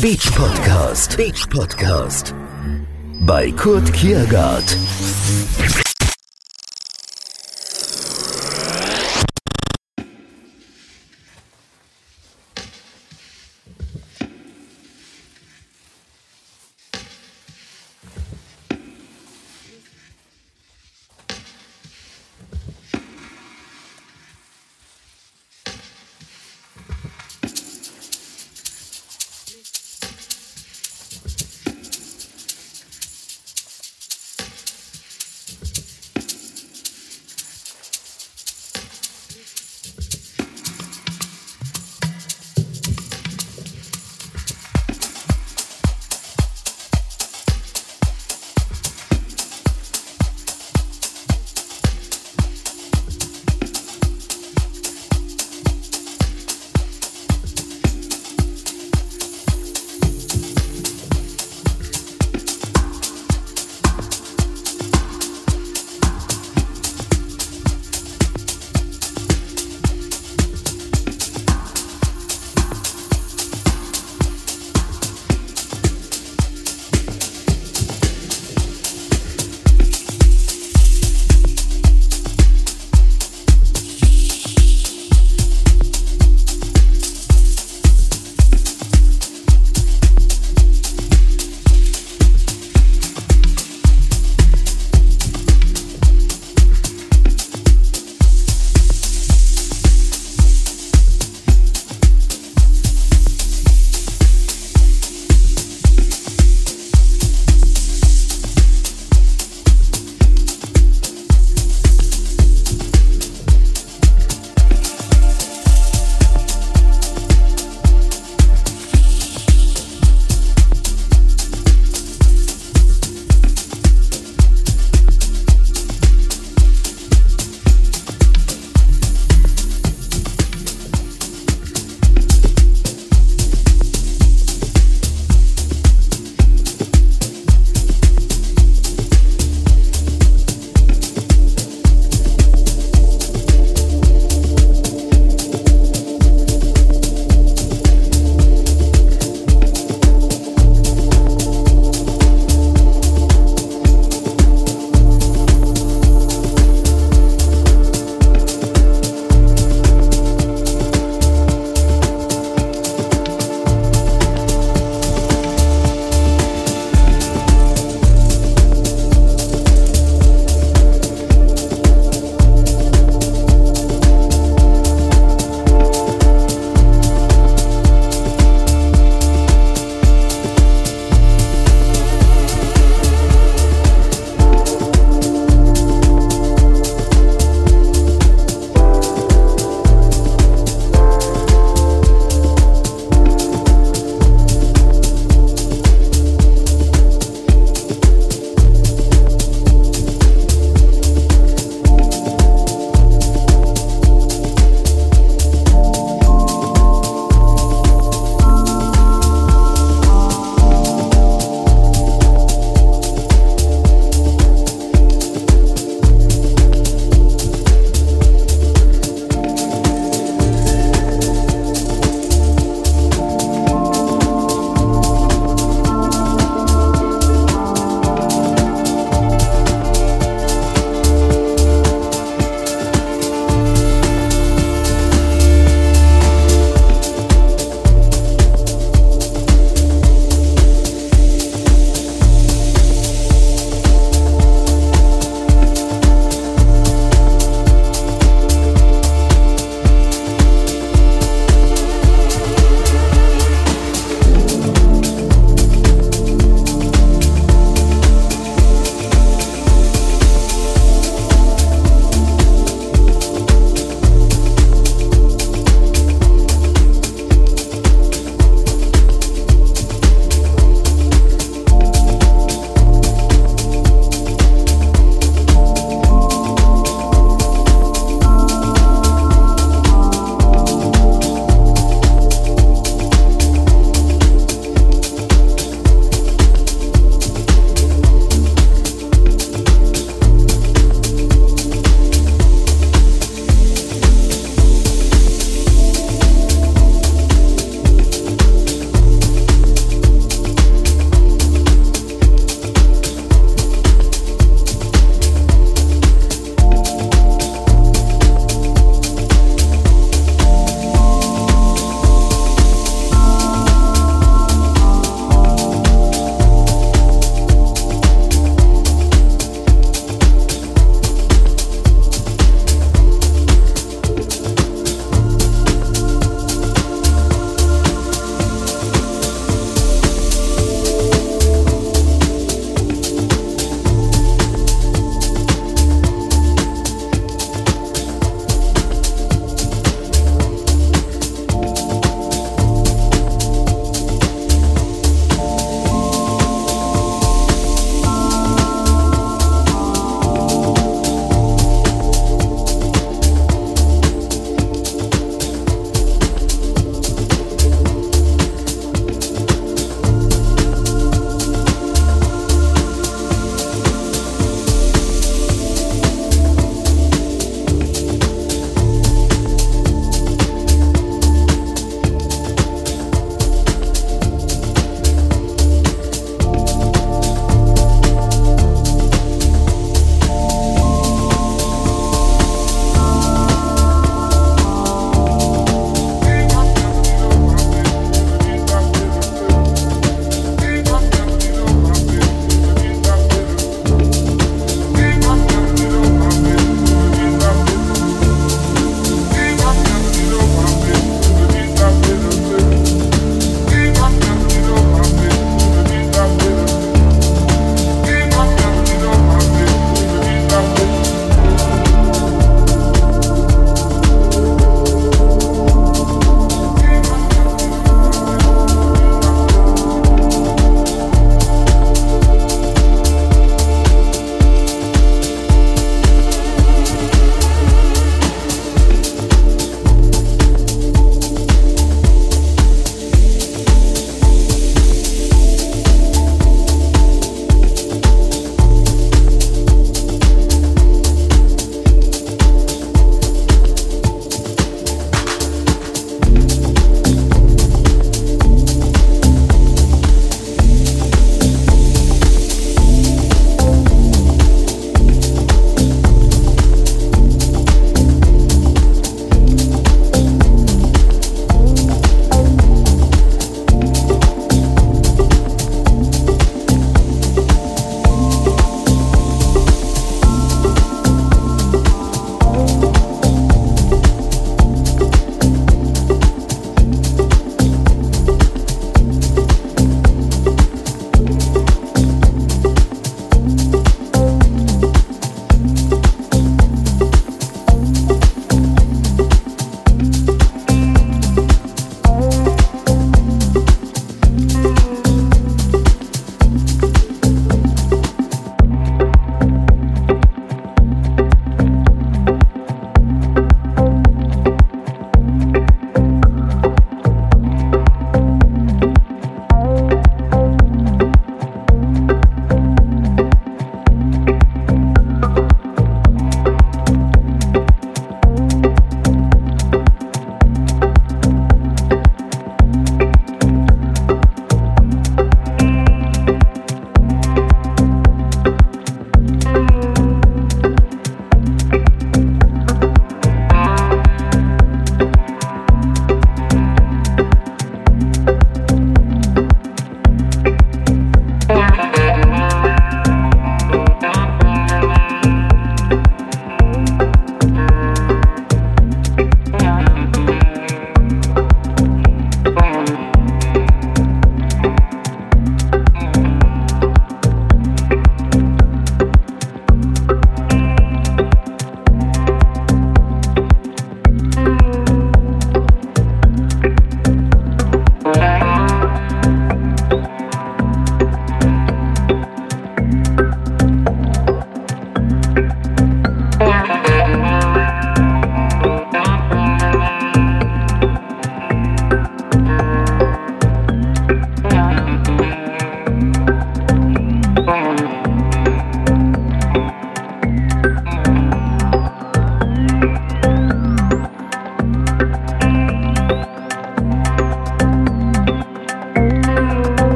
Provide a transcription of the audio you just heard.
Beach Podcast. Beach Podcast. Bei Kurt Kiergaard.